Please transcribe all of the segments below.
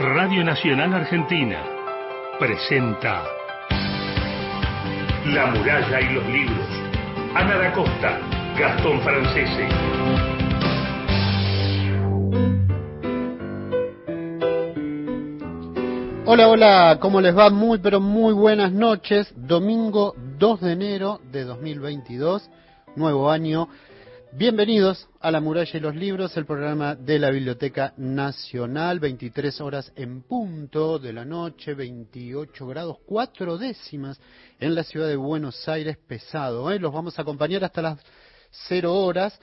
Radio Nacional Argentina presenta La muralla y los libros. Ana da Costa, Gastón Francese. Hola, hola, ¿cómo les va? Muy, pero muy buenas noches. Domingo 2 de enero de 2022, nuevo año. Bienvenidos a La Muralla y los Libros, el programa de la Biblioteca Nacional, 23 horas en punto de la noche, 28 grados 4 décimas en la ciudad de Buenos Aires, pesado. ¿eh? Los vamos a acompañar hasta las 0 horas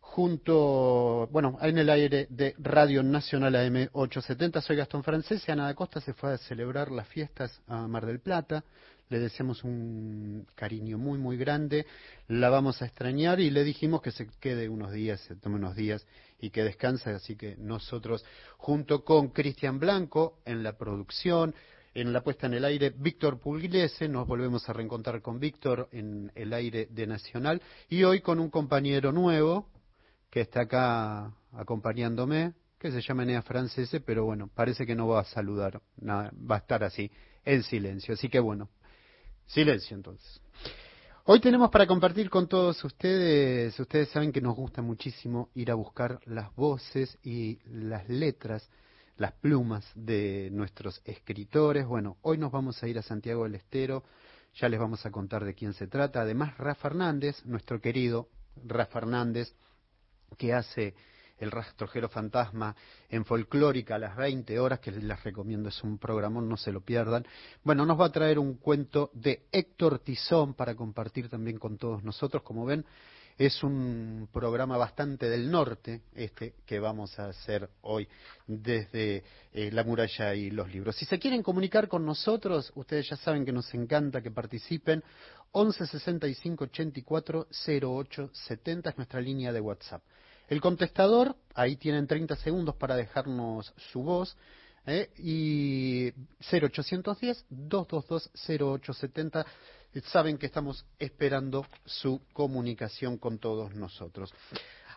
junto, bueno, en el aire de Radio Nacional AM 870. Soy Gastón Francés y Ana da Costa se fue a celebrar las fiestas a Mar del Plata le deseamos un cariño muy, muy grande, la vamos a extrañar y le dijimos que se quede unos días, se tome unos días y que descanse, así que nosotros, junto con Cristian Blanco en la producción, en la puesta en el aire, Víctor Pugliese, nos volvemos a reencontrar con Víctor en el aire de Nacional y hoy con un compañero nuevo que está acá acompañándome, que se llama Enea Francese, pero bueno, parece que no va a saludar, nada, va a estar así, en silencio. Así que bueno, Silencio entonces. Hoy tenemos para compartir con todos ustedes, ustedes saben que nos gusta muchísimo ir a buscar las voces y las letras, las plumas de nuestros escritores. Bueno, hoy nos vamos a ir a Santiago del Estero, ya les vamos a contar de quién se trata. Además, Rafa Hernández, nuestro querido Rafa Hernández, que hace el rastrojero fantasma en folclórica a las 20 horas, que les recomiendo, es un programón, no se lo pierdan. Bueno, nos va a traer un cuento de Héctor Tizón para compartir también con todos nosotros. Como ven, es un programa bastante del norte, este que vamos a hacer hoy desde eh, La Muralla y los Libros. Si se quieren comunicar con nosotros, ustedes ya saben que nos encanta que participen. 11 65 84 08 70 es nuestra línea de WhatsApp. El contestador, ahí tienen 30 segundos para dejarnos su voz. ¿eh? Y 0810-222-0870. Saben que estamos esperando su comunicación con todos nosotros.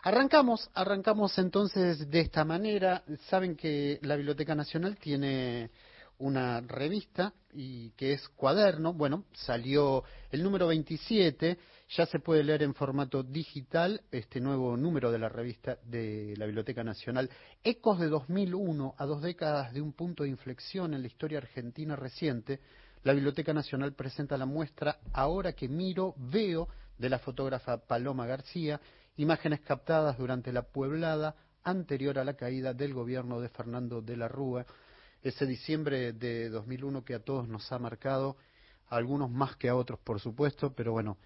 Arrancamos, arrancamos entonces de esta manera. Saben que la Biblioteca Nacional tiene una revista y que es Cuaderno. Bueno, salió el número 27 ya se puede leer en formato digital este nuevo número de la revista de la Biblioteca Nacional. Ecos de 2001 a dos décadas de un punto de inflexión en la historia argentina reciente. La Biblioteca Nacional presenta la muestra Ahora que miro, veo de la fotógrafa Paloma García, imágenes captadas durante la pueblada anterior a la caída del gobierno de Fernando de la Rúa, ese diciembre de 2001 que a todos nos ha marcado, a algunos más que a otros, por supuesto, pero bueno,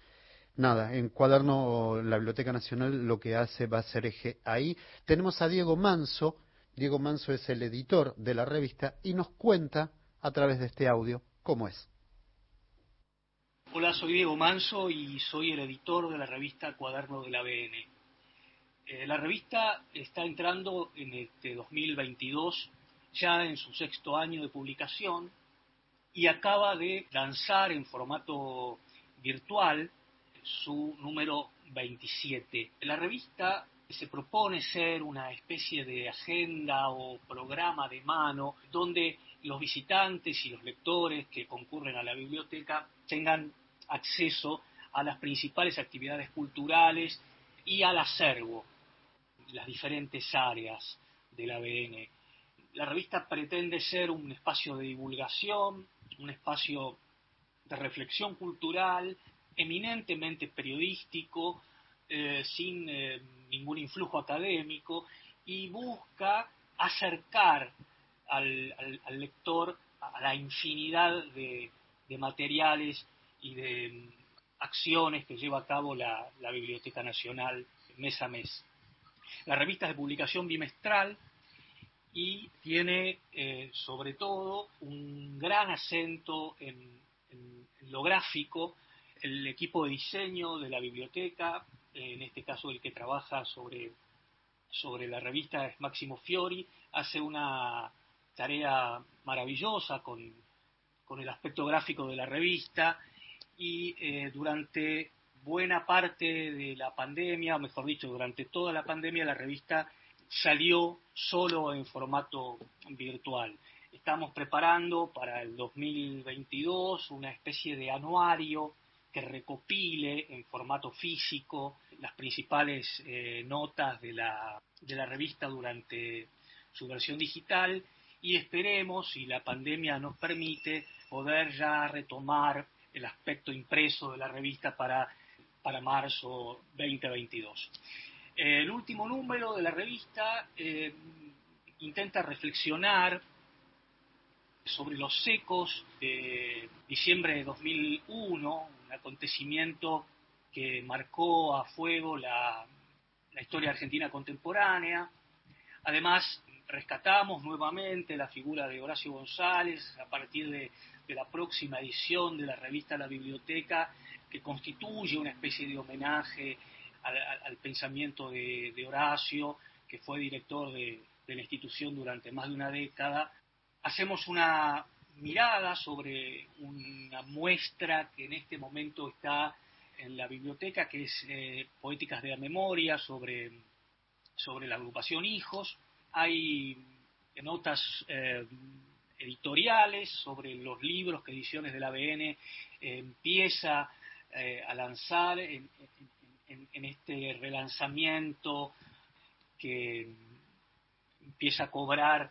nada, en Cuaderno la Biblioteca Nacional lo que hace va a ser eje ahí. Tenemos a Diego Manso, Diego Manso es el editor de la revista y nos cuenta a través de este audio cómo es. Hola, soy Diego Manso y soy el editor de la revista Cuaderno de la BN. Eh, la revista está entrando en este 2022 ya en su sexto año de publicación y acaba de lanzar en formato virtual su número 27. La revista se propone ser una especie de agenda o programa de mano donde los visitantes y los lectores que concurren a la biblioteca tengan acceso a las principales actividades culturales y al acervo, las diferentes áreas de la BN. La revista pretende ser un espacio de divulgación, un espacio de reflexión cultural eminentemente periodístico, eh, sin eh, ningún influjo académico, y busca acercar al, lector a la infinidad de, materiales y de mm, acciones que lleva a cabo la, Biblioteca Nacional mes a mes. La revista es de publicación bimestral y tiene eh, sobre todo un gran acento en lo gráfico, el equipo de diseño de la biblioteca, en este caso el que trabaja sobre, sobre la revista es Máximo Fiori, hace una tarea maravillosa con, el aspecto gráfico de la revista y eh, durante buena parte de la pandemia, o mejor dicho, durante toda la pandemia, la revista salió solo en formato virtual. Estamos preparando para el 2022 una especie de anuario que recopile en formato físico las principales eh, notas de la, de la revista durante su versión digital y esperemos, si la pandemia nos permite, poder ya retomar el aspecto impreso de la revista para, para marzo 2022. El último número de la revista eh, intenta reflexionar sobre los secos de diciembre de 2001, un acontecimiento que marcó a fuego la, historia argentina contemporánea. Además, rescatamos nuevamente la figura de Horacio González a partir de, la próxima edición de la revista La Biblioteca, que constituye una especie de homenaje al, pensamiento de, Horacio, que fue director de la institución durante más de una década. Hacemos una mirada sobre una muestra que en este momento está en la biblioteca, que es eh, Poéticas de la Memoria, sobre, sobre la agrupación Hijos, hay notas eh, editoriales sobre los libros que Ediciones del ABN eh, empieza a lanzar en, este relanzamiento que empieza a cobrar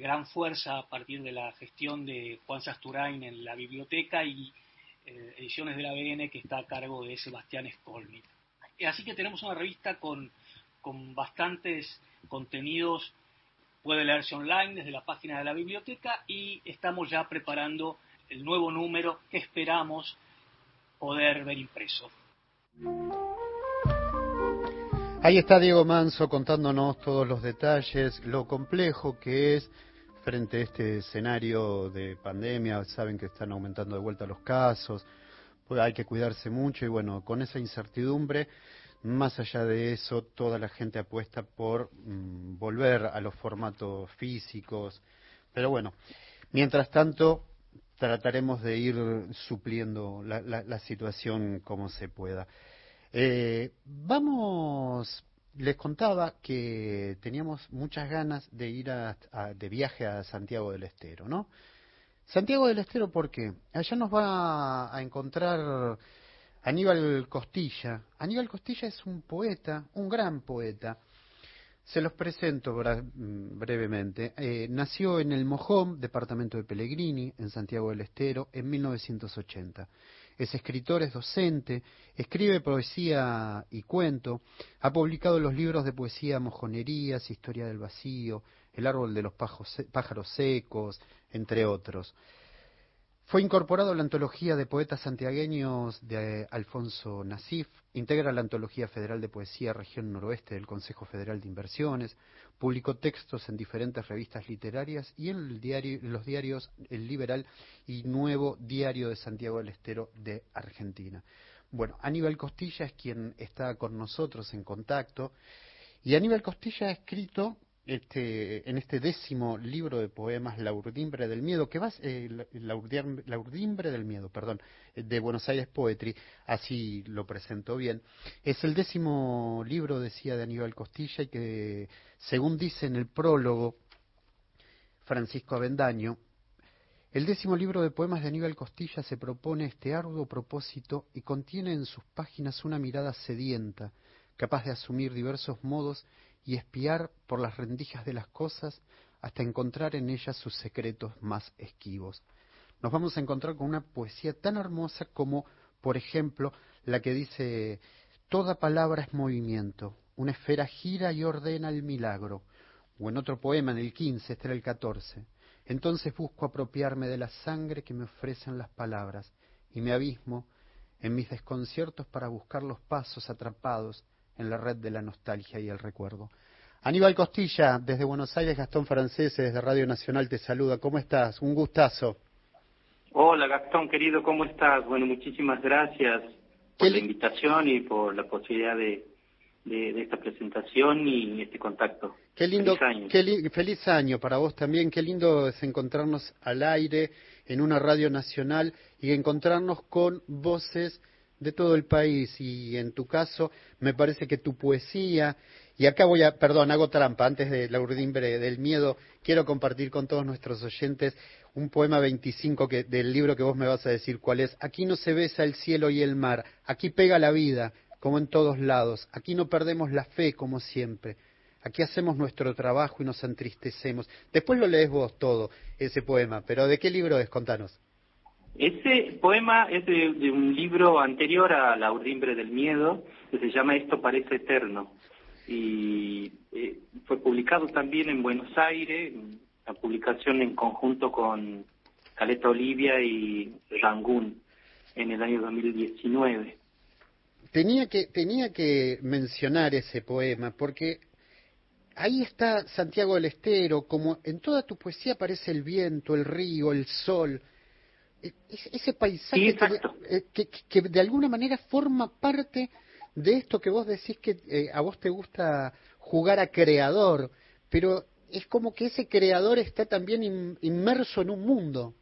gran fuerza a partir de la gestión de Juan Sasturain en la biblioteca y Ediciones del ABN que está a cargo de Sebastián Skolnik. Así que tenemos una revista con, con bastantes contenidos puede leerse online desde la página de la biblioteca y estamos ya preparando el nuevo número que esperamos poder ver impreso. Ahí está Diego Manso contándonos todos los detalles, lo complejo que es frente a este escenario de pandemia. Saben que están aumentando de vuelta los casos, pues hay que cuidarse mucho y bueno, con esa incertidumbre más allá de eso, toda la gente apuesta por mm, volver a los formatos físicos. Pero bueno, mientras tanto, trataremos de ir supliendo la, situación como se pueda. Eh, vamos, les contaba que teníamos muchas ganas de ir de viaje a Santiago del Estero, ¿no? Santiago del Estero, ¿por qué? Allá nos va a encontrar Aníbal Costilla. Aníbal Costilla es un poeta, un gran poeta. Se los presento mm, brevemente. Eh, nació en el Mojón, departamento de Pellegrini, en Santiago del Estero, en 1980. Es escritor, es docente, escribe poesía y cuento, ha publicado los libros de poesía Mojonerías, Historia del Vacío, El Árbol de los Pájaros Secos, entre otros. Fue incorporado a la antología de poetas santiagueños de Alfonso Nasif, integra la Antología Federal de Poesía Región Noroeste del Consejo Federal de Inversiones, publicó textos en diferentes revistas literarias y en, los diarios El Liberal y Nuevo Diario de Santiago del Estero de Argentina. Bueno, Aníbal Costilla es quien está con nosotros en contacto y Aníbal Costilla ha escrito este, en este décimo libro de poemas, La Urdimbre del Miedo, que va, eh, la, Urdimbre del Miedo, perdón, de Buenos Aires Poetry, así lo presento bien. Es el décimo libro, decía de Aníbal Costilla, y que, según dice en el prólogo Francisco Avendaño, el décimo libro de poemas de Aníbal Costilla se propone este arduo propósito y contiene en sus páginas una mirada sedienta, capaz de asumir diversos modos y espiar por las rendijas de las cosas hasta encontrar en ellas sus secretos más esquivos. Nos vamos a encontrar con una poesía tan hermosa como, por ejemplo, la que dice Toda palabra es movimiento, una esfera gira y ordena el milagro. O en otro poema, en el 15, este el 14. Entonces busco apropiarme de la sangre que me ofrecen las palabras y me abismo en mis desconciertos para buscar los pasos atrapados en la red de la nostalgia y el recuerdo. Aníbal Costilla, desde Buenos Aires, Gastón Francés, desde Radio Nacional, te saluda. ¿Cómo estás? Un gustazo. Hola Gastón, querido, ¿cómo estás? Bueno, muchísimas gracias por la invitación y por la posibilidad de, de, esta presentación y este contacto. Qué lindo, feliz año. Qué feliz año para vos también. Qué lindo es encontrarnos al aire en una radio nacional y encontrarnos con voces de todo el país y en tu caso me parece que tu poesía Y acá voy a, perdón, hago trampa, antes de la urdimbre del miedo, quiero compartir con todos nuestros oyentes un poema 25 que, del libro que vos me vas a decir cuál es. Aquí no se besa el cielo y el mar, aquí pega la vida, como en todos lados, aquí no perdemos la fe como siempre. Aquí hacemos nuestro trabajo y nos entristecemos. Después lo lees vos todo, ese poema, pero ¿de qué libro es? Contanos. Ese poema es de, un libro anterior a La urdimbre del miedo, que se llama Esto parece eterno. Y eh, fue publicado también en Buenos Aires, la publicación en conjunto con Caleta Olivia y Rangún en el año 2019. Tenía que, tenía que mencionar ese poema porque ahí está Santiago del Estero, como en toda tu poesía aparece el viento, el río, el sol, ese paisaje eh, que, que, de alguna manera forma parte de esto que vos decís que eh, a vos te gusta jugar a creador, pero es como que ese creador está también inmerso en un mundo.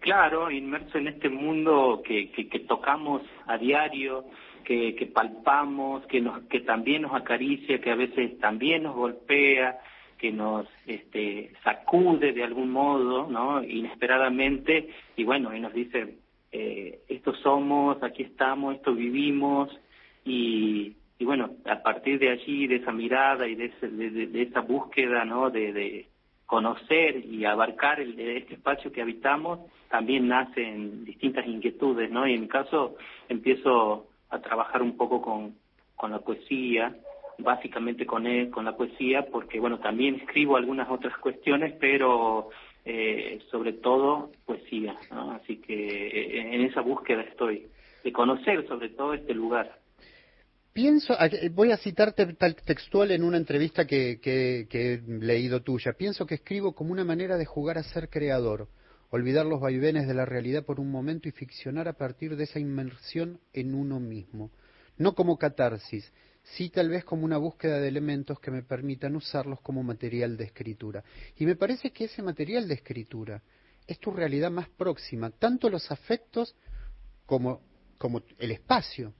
Claro, inmerso en este mundo que, que tocamos a diario, que, palpamos, que, nos, que también nos acaricia, que a veces también nos golpea, que nos este, sacude de algún modo, ¿no? Inesperadamente, y bueno, y nos dice, eh, esto somos, aquí estamos, esto vivimos, y, y bueno, a partir de allí, de esa mirada y de, de, esa búsqueda, ¿no? De, de conocer y abarcar el, este espacio que habitamos, también nacen distintas inquietudes, ¿no? Y en mi caso empiezo a trabajar un poco con, con la poesía, básicamente con, él, con la poesía, porque bueno, también escribo algunas otras cuestiones, pero eh, sobre todo poesía, así que eh, en esa búsqueda estoy, de conocer sobre todo este lugar. Pienso, voy a citarte tal textual en una entrevista que, que, que he leído tuya, pienso que escribo como una manera de jugar a ser creador olvidar los vaivenes de la realidad por un momento y ficcionar a partir de esa inmersión en uno mismo, no como catarsis, sí tal vez como una búsqueda de elementos que me permitan usarlos como material de escritura. Y me parece que ese material de escritura es tu realidad más próxima, tanto los afectos como, como el espacio.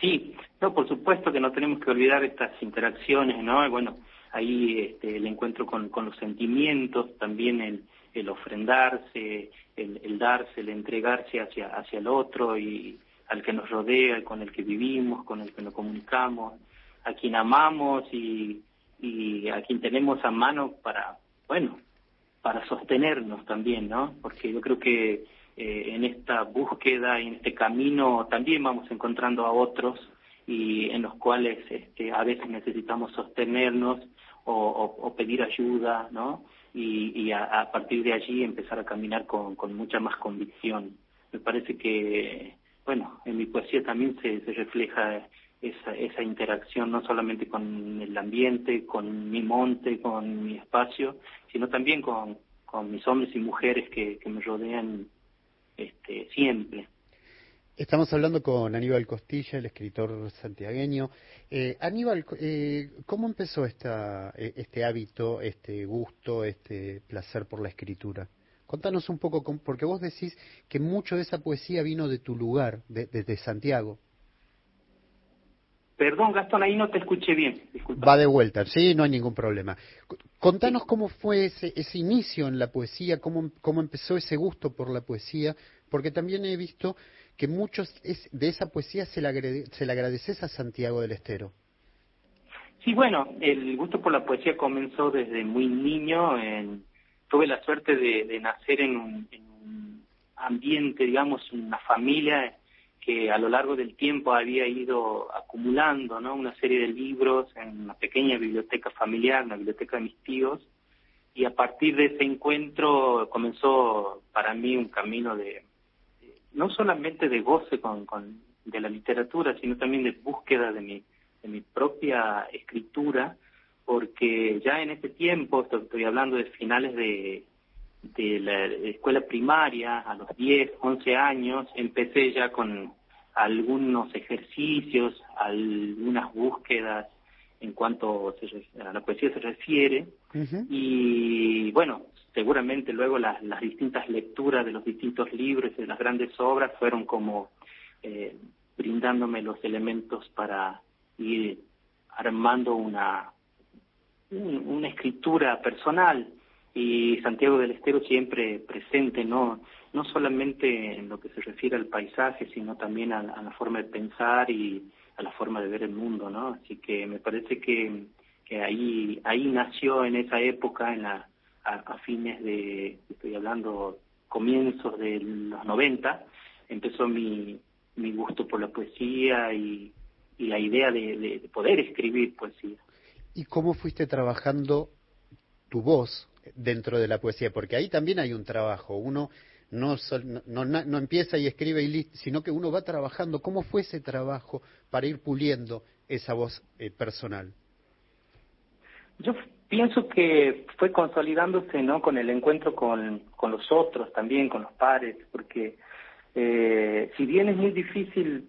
Sí, no, por supuesto que no tenemos que olvidar estas interacciones, ¿no? bueno, ahí este, el encuentro con, con los sentimientos, también el, el ofrendarse, el, darse, el entregarse hacia, hacia el otro y al que nos rodea, con el que vivimos, con el que nos comunicamos, a quien amamos y, a quien tenemos a mano para, bueno, para sostenernos también, ¿no? Porque yo creo que eh, en esta búsqueda y en este camino también vamos encontrando a otros y en los cuales este, a veces necesitamos sostenernos o, pedir ayuda, ¿no? y, a, partir de allí empezar a caminar con mucha más convicción. Me parece que, bueno, en mi poesía también se, se refleja esa, esa interacción no solamente con el ambiente, con mi monte, con mi espacio, sino también con, mis hombres y mujeres que, que me rodean este, siempre. Estamos hablando con Aníbal Costilla, el escritor santiagueño. Eh, Aníbal, eh, ¿cómo empezó esta, eh, este hábito, este gusto, este placer por la escritura? Contanos un poco, porque vos decís que mucho de esa poesía vino de tu lugar, desde de, Santiago. Perdón, Gastón, ahí no te escuché bien. Va de vuelta, sí, no hay ningún problema. Contanos cómo fue ese, ese inicio en la poesía, cómo, cómo empezó ese gusto por la poesía, porque también he visto que muchos de esa poesía se le, se le agradeces a Santiago del Estero. Sí, bueno, el gusto por la poesía comenzó desde muy niño. En, tuve la suerte de, nacer en un, en un, ambiente, digamos, una familia que a lo largo del tiempo había ido acumulando ¿no? una serie de libros en una pequeña biblioteca familiar, una biblioteca de mis tíos, y a partir de ese encuentro comenzó para mí un camino de, no solamente de goce con, con, de la literatura, sino también de búsqueda de mi, de mi propia escritura, porque ya en ese tiempo, estoy hablando de finales de, de la escuela primaria, a los 10, 11 años, empecé ya con algunos ejercicios, algunas búsquedas en cuanto a la poesía se refiere. Y bueno, seguramente luego las, distintas lecturas de los distintos libros, de las grandes obras, fueron como eh, brindándome los elementos para ir armando una, una escritura personal y Santiago del Estero siempre presente, no, no solamente en lo que se refiere al paisaje, sino también a, la forma de pensar y a la forma de ver el mundo, ¿no? Así que me parece que, que ahí, ahí nació en esa época, en la, a, fines de, estoy hablando, comienzos de los 90, empezó mi, mi gusto por la poesía y, y la idea de, de poder escribir poesía. ¿Y cómo fuiste trabajando tu voz dentro de la poesía? Porque ahí también hay un trabajo. Uno no, no, no, empieza y escribe y listo, sino que uno va trabajando. ¿Cómo fue ese trabajo para ir puliendo esa voz eh, personal? Yo pienso que fue consolidándose no con el encuentro con, con los otros también, con los pares, porque eh, si bien es muy difícil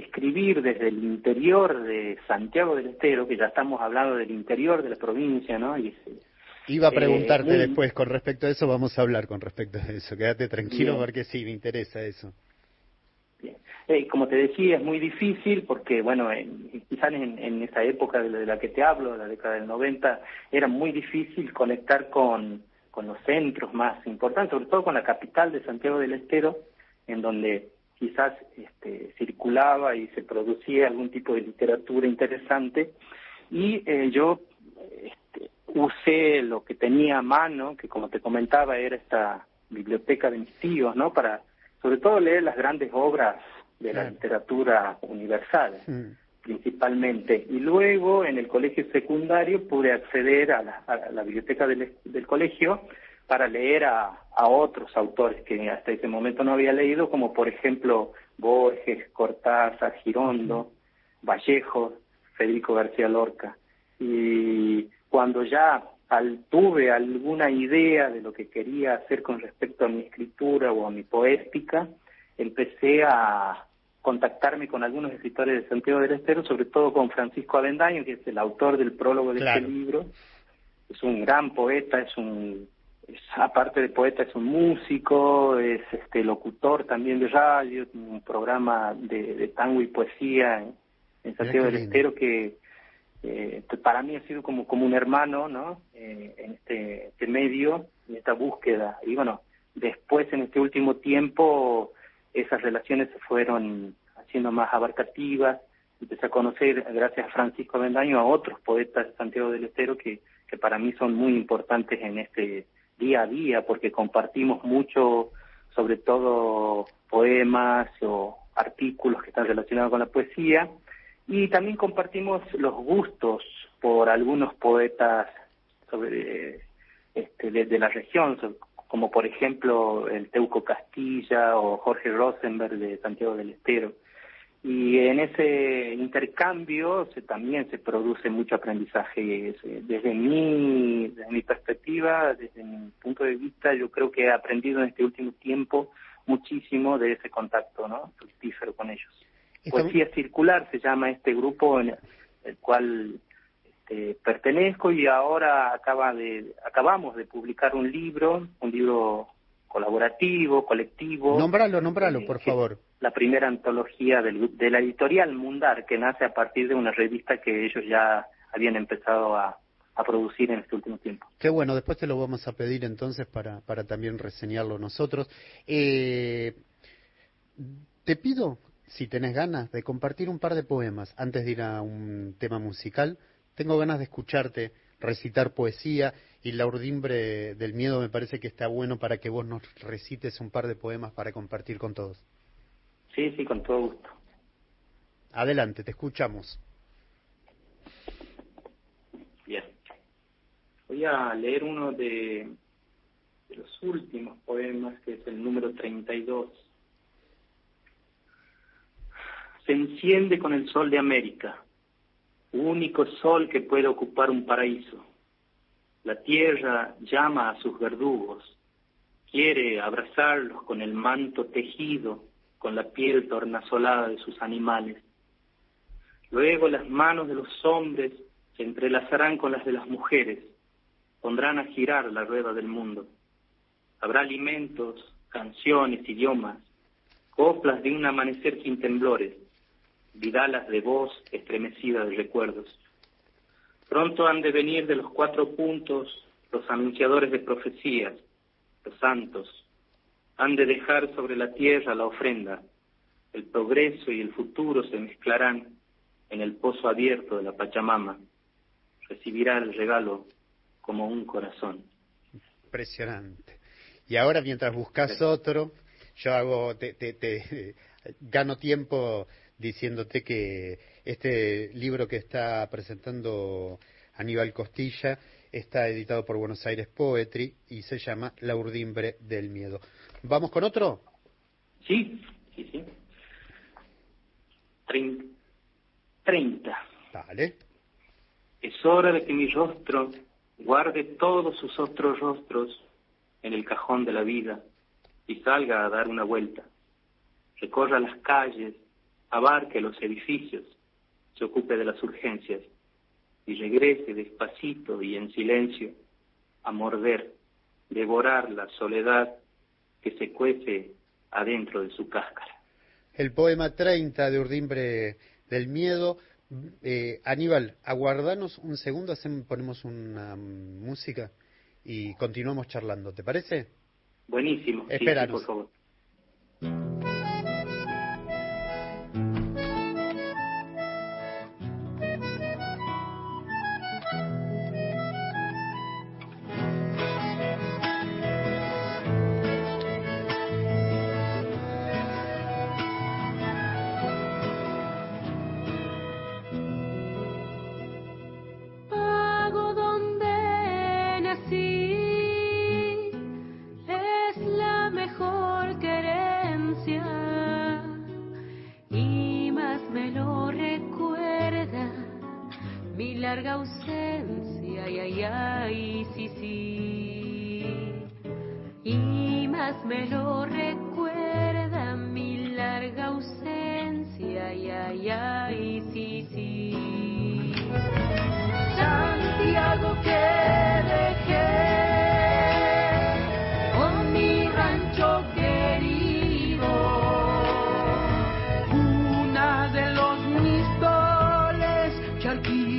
escribir desde el interior de Santiago del Estero, que ya estamos hablando del interior de la provincia, ¿no? Y Iba a preguntarte eh, después con respecto a eso, vamos a hablar con respecto a eso. Quédate tranquilo porque sí, me interesa eso. Bien. Eh, como te decía, es muy difícil porque, bueno, quizás en, esa época de la que te hablo, la década del 90, era muy difícil conectar con, con los centros más importantes, sobre todo con la capital de Santiago del Estero, en donde quizás este, circulaba y se producía algún tipo de literatura interesante. Y eh, yo este, usé lo que tenía a mano, que como te comentaba era esta biblioteca de mis tíos, ¿no? Para sobre todo leer las grandes obras de la literatura universal, principalmente. Y luego en el colegio secundario pude acceder a la, biblioteca del, del colegio para leer a, a otros autores que hasta ese momento no había leído, como por ejemplo Borges, Cortázar, Girondo, Vallejo, Federico García Lorca. Y cuando ya al, tuve alguna idea de lo que quería hacer con respecto a mi escritura o a mi poética, empecé a contactarme con algunos escritores de Santiago del Estero, sobre todo con Francisco Avendaño, que es el autor del prólogo de este libro. Es un gran poeta, es un aparte de poeta es un músico, es este locutor también de radio, un programa de, tango y poesía en, Santiago del Estero que eh, para mí ha sido como, como un hermano, ¿no? Eh, en este, este, medio, en esta búsqueda. Y bueno, después en este último tiempo esas relaciones se fueron haciendo más abarcativas. Empecé a conocer, gracias a Francisco Bendaño, a otros poetas de Santiago del Estero que, que para mí son muy importantes en este día a día, porque compartimos mucho, sobre todo poemas o artículos que están relacionados con la poesía, y también compartimos los gustos por algunos poetas sobre este, de, la región, como por ejemplo el Teuco Castilla o Jorge Rosenberg de Santiago del Estero. Y en ese intercambio se, también se produce mucho aprendizaje. Desde mi, desde mi perspectiva, desde mi punto de vista, yo creo que he aprendido en este último tiempo muchísimo de ese contacto ¿no? fructífero con ellos. Poesía Circular se llama este grupo en el cual este, pertenezco y ahora acaba de acabamos de publicar un libro, un libro colaborativo, colectivo. Nómbralo, nómbralo, eh, por favor. La primera antología del, de la editorial Mundar, que nace a partir de una revista que ellos ya habían empezado a, a producir en este último tiempo. Qué bueno, después te lo vamos a pedir entonces para, para también reseñarlo nosotros. Eh, te pido si tenés ganas de compartir un par de poemas antes de ir a un tema musical, tengo ganas de escucharte recitar poesía y la urdimbre del miedo me parece que está bueno para que vos nos recites un par de poemas para compartir con todos. Sí, sí, con todo gusto. Adelante, te escuchamos. Bien. Voy a leer uno de, de los últimos poemas, que es el número 32 se enciende con el sol de América, único sol que puede ocupar un paraíso. La tierra llama a sus verdugos, quiere abrazarlos con el manto tejido, con la piel tornasolada de sus animales. Luego las manos de los hombres se entrelazarán con las de las mujeres, pondrán a girar la rueda del mundo. Habrá alimentos, canciones, idiomas, coplas de un amanecer sin temblores, vidalas de voz estremecida de recuerdos. Pronto han de venir de los cuatro puntos los anunciadores de profecías, los santos. Han de dejar sobre la tierra la ofrenda. El progreso y el futuro se mezclarán en el pozo abierto de la Pachamama. Recibirá el regalo como un corazón. Impresionante. Y ahora mientras buscas otro, yo hago, te, te, gano tiempo diciéndote que este libro que está presentando Aníbal Costilla está editado por Buenos Aires Poetry y se llama La urdimbre del miedo. ¿Vamos con otro? Sí, sí, sí. Treinta. Dale. Es hora de que mi rostro guarde todos sus otros rostros en el cajón de la vida y salga a dar una vuelta. Recorra las calles, abarque los edificios, se ocupe de las urgencias y regrese despacito y en silencio a morder, devorar la soledad que se cuece adentro de su cáscara. El poema 30 de Urdimbre del Miedo. Eh, Aníbal, aguardanos un segundo, hacemos, ponemos una música y continuamos charlando, ¿te parece? Buenísimo. Espéranos. por favor. charquilla.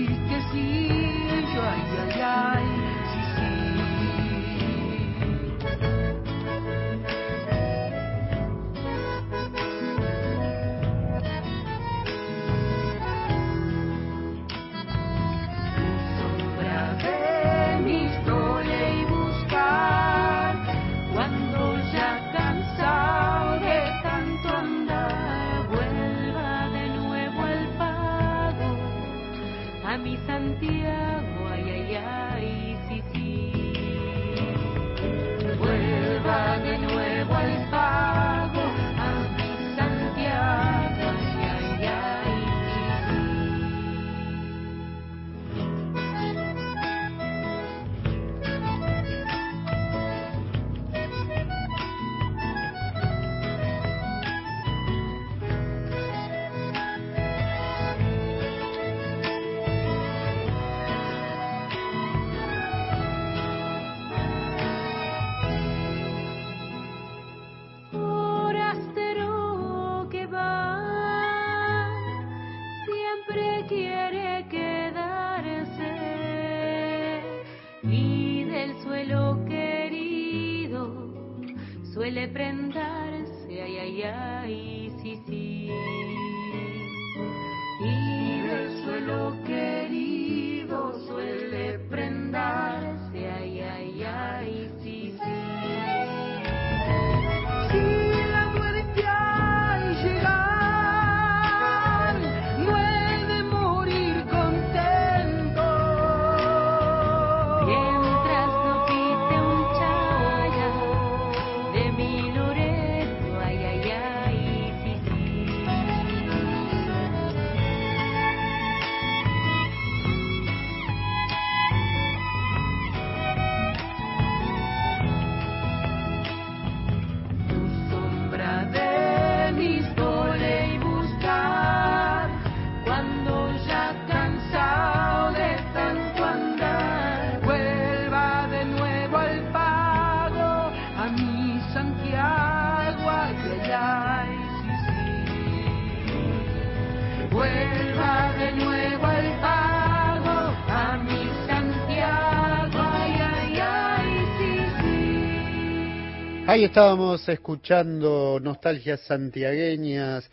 Estábamos escuchando nostalgias santiagueñas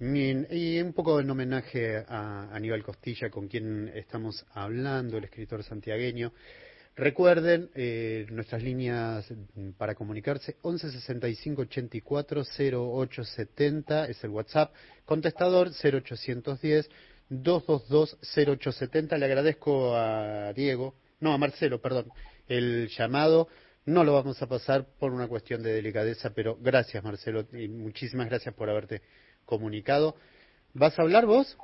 y un poco en homenaje a Aníbal Costilla, con quien estamos hablando, el escritor santiagueño. Recuerden eh, nuestras líneas para comunicarse 11 65 84 0870 es el WhatsApp, contestador 0810 222 0870. Le agradezco a Diego, no a Marcelo, perdón, el llamado no lo vamos a pasar por una cuestión de delicadeza, pero gracias Marcelo y muchísimas gracias por haberte comunicado. ¿Vas a hablar vos,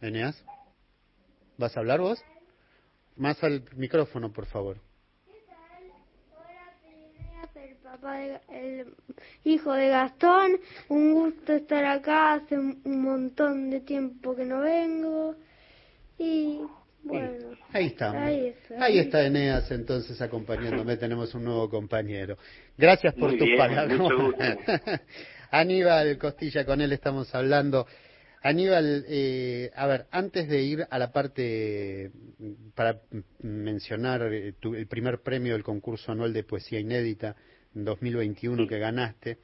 Eneas? ¿Vas a hablar vos? Más al micrófono, por favor. el papá el hijo de Gastón. Un gusto estar acá. Hace un montón de tiempo que no vengo. Y bueno, ahí estamos. Ahí, está, Eneas entonces acompañándome. Tenemos un nuevo compañero. Gracias por tus palabras. Aníbal Costilla, con él estamos hablando. Aníbal, eh, a ver, antes de ir a la parte para mencionar eh, el primer premio del concurso anual de poesía inédita en 2021 que ganaste,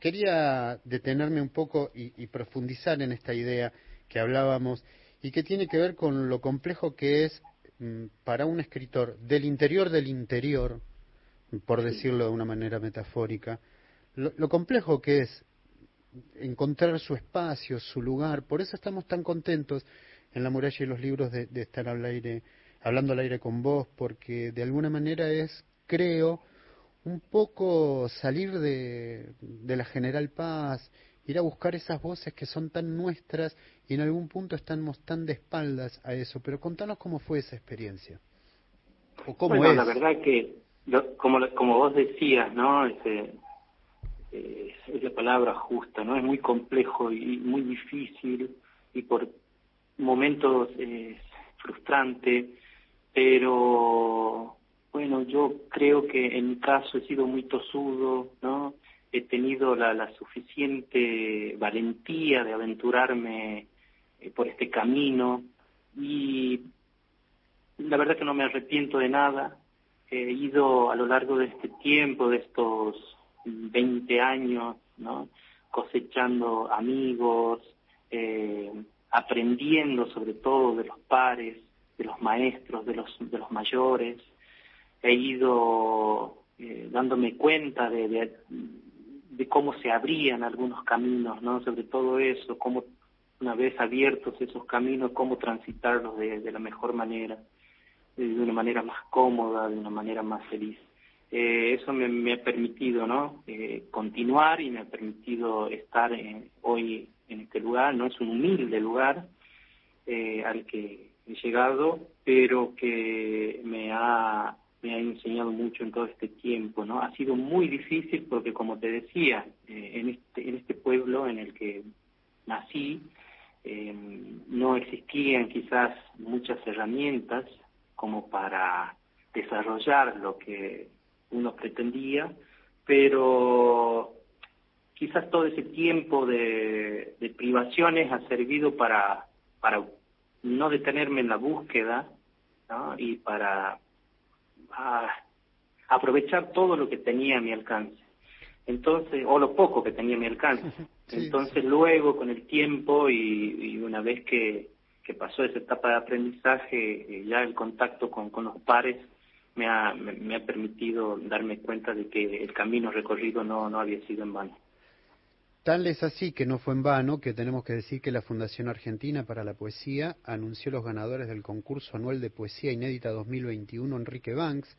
quería detenerme un poco y profundizar en esta idea que hablábamos y que tiene que ver con lo complejo que es mm, para un escritor del interior del interior, por decirlo de una manera metafórica, lo, complejo que es encontrar su espacio, su lugar. Por eso estamos tan contentos en la muralla y los libros de, de estar al aire, hablando al aire con vos, porque de alguna manera es, creo, un poco salir de, de la General Paz ir a buscar esas voces que son tan nuestras y en algún punto estamos tan de espaldas a eso. Pero contanos cómo fue esa experiencia. O cómo bueno, la verdad que, como, como vos decías, ¿no? Ese, eh, es la palabra justa, ¿no? Es muy complejo y muy difícil y por momentos es frustrante, pero bueno, yo creo que en mi caso he sido muy tosudo, ¿no? He tenido la, la suficiente valentía de aventurarme eh, por este camino y la verdad que no me arrepiento de nada. He ido a lo largo de este tiempo, de estos 20 años, cosechando amigos, eh, aprendiendo sobre todo de los pares, de los maestros, de los, de los mayores. He ido eh, dándome cuenta de cómo se abrían algunos caminos, ¿no? Sobre todo eso, cómo una vez abiertos esos caminos, cómo transitarlos de, de la mejor manera, de una manera más cómoda, de una manera más feliz. Eh, eso me, me, ha permitido, ¿no? Eh, continuar y me ha permitido estar hoy en este lugar. No es un humilde lugar eh, al que he llegado, pero que me ha me ha enseñado mucho en todo este tiempo, ¿no? Ha sido muy difícil porque, como te decía, eh, en, este, en este pueblo en el que nací, eh, no existían quizás muchas herramientas como para desarrollar lo que uno pretendía, pero quizás todo ese tiempo de, privaciones ha servido para, para no detenerme en la búsqueda y para a aprovechar todo lo que tenía a mi alcance. Entonces, o lo poco que tenía a mi alcance. Entonces, luego, con el tiempo y, una vez que, que, pasó esa etapa de aprendizaje, eh, ya el contacto con, con los pares me ha, me ha permitido darme cuenta de que el camino recorrido no, no había sido en vano. Tal es así que no fue en vano que tenemos que decir que la Fundación Argentina para la Poesía anunció los ganadores del concurso anual de poesía inédita 2021 Enrique Banks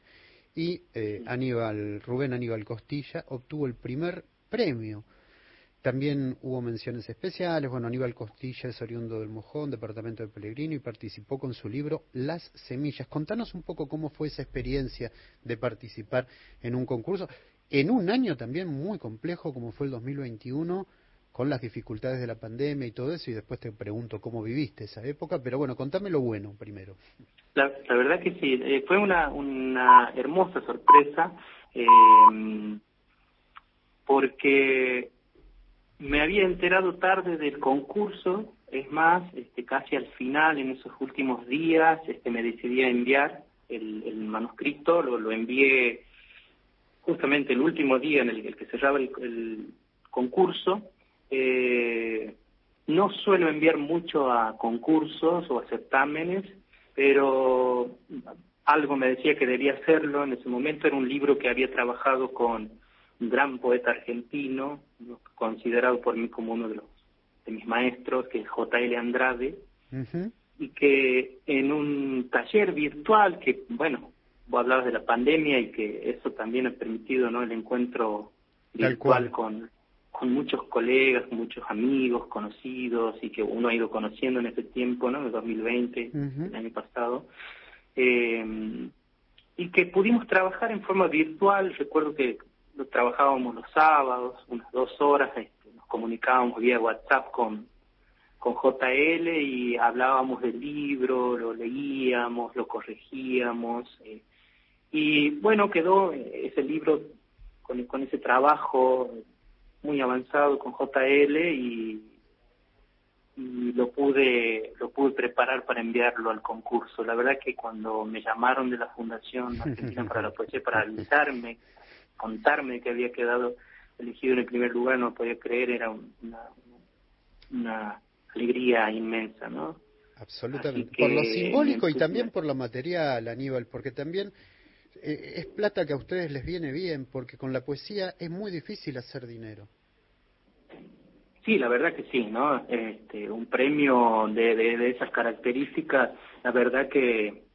y eh, Aníbal Rubén Aníbal Costilla obtuvo el primer premio. También hubo menciones especiales. Bueno, Aníbal Costilla es oriundo del Mojón, departamento de Pellegrino, y participó con su libro Las Semillas. Contanos un poco cómo fue esa experiencia de participar en un concurso en un año también muy complejo como fue el 2021, con las dificultades de la pandemia y todo eso, y después te pregunto cómo viviste esa época, pero bueno, contame lo bueno primero. La, verdad que sí, eh, fue una, una hermosa sorpresa, eh, porque me había enterado tarde del concurso, es más, este, casi al final, en esos últimos días, este, me decidí a enviar el, el manuscrito, lo envié justamente el último día en el, que cerraba el, concurso, eh, no suelo enviar mucho a concursos o a certámenes, pero algo me decía que debía hacerlo. En ese momento era un libro que había trabajado con un gran poeta argentino, considerado por mí como uno de, los, de mis maestros, que es J.L. Andrade, y que en un taller virtual, que bueno, vos hablabas de la pandemia y que eso también ha permitido ¿no? el encuentro virtual con, con muchos colegas, muchos amigos, conocidos y que uno ha ido conociendo en ese tiempo, ¿no? En 2020, el año pasado. Eh, y que pudimos trabajar en forma virtual. Recuerdo que lo trabajábamos los sábados, unas dos horas, este, nos comunicábamos vía WhatsApp con, con JL y hablábamos del libro, lo leíamos, lo corregíamos. Eh, y bueno, quedó ese libro con, con ese trabajo muy avanzado con JL y, lo pude lo pude preparar para enviarlo al concurso. La verdad que cuando me llamaron de la Fundación Argentina para la Poesía para avisarme, contarme que había quedado elegido en el primer lugar, no podía creer, era una, una alegría inmensa, ¿no? Absolutamente. Por lo simbólico y también por lo material, Aníbal, porque también eh, es plata que a ustedes les viene bien, porque con la poesía es muy difícil hacer dinero. Sí, la verdad que sí, ¿no? Este, un premio de, de, esas características, la verdad que,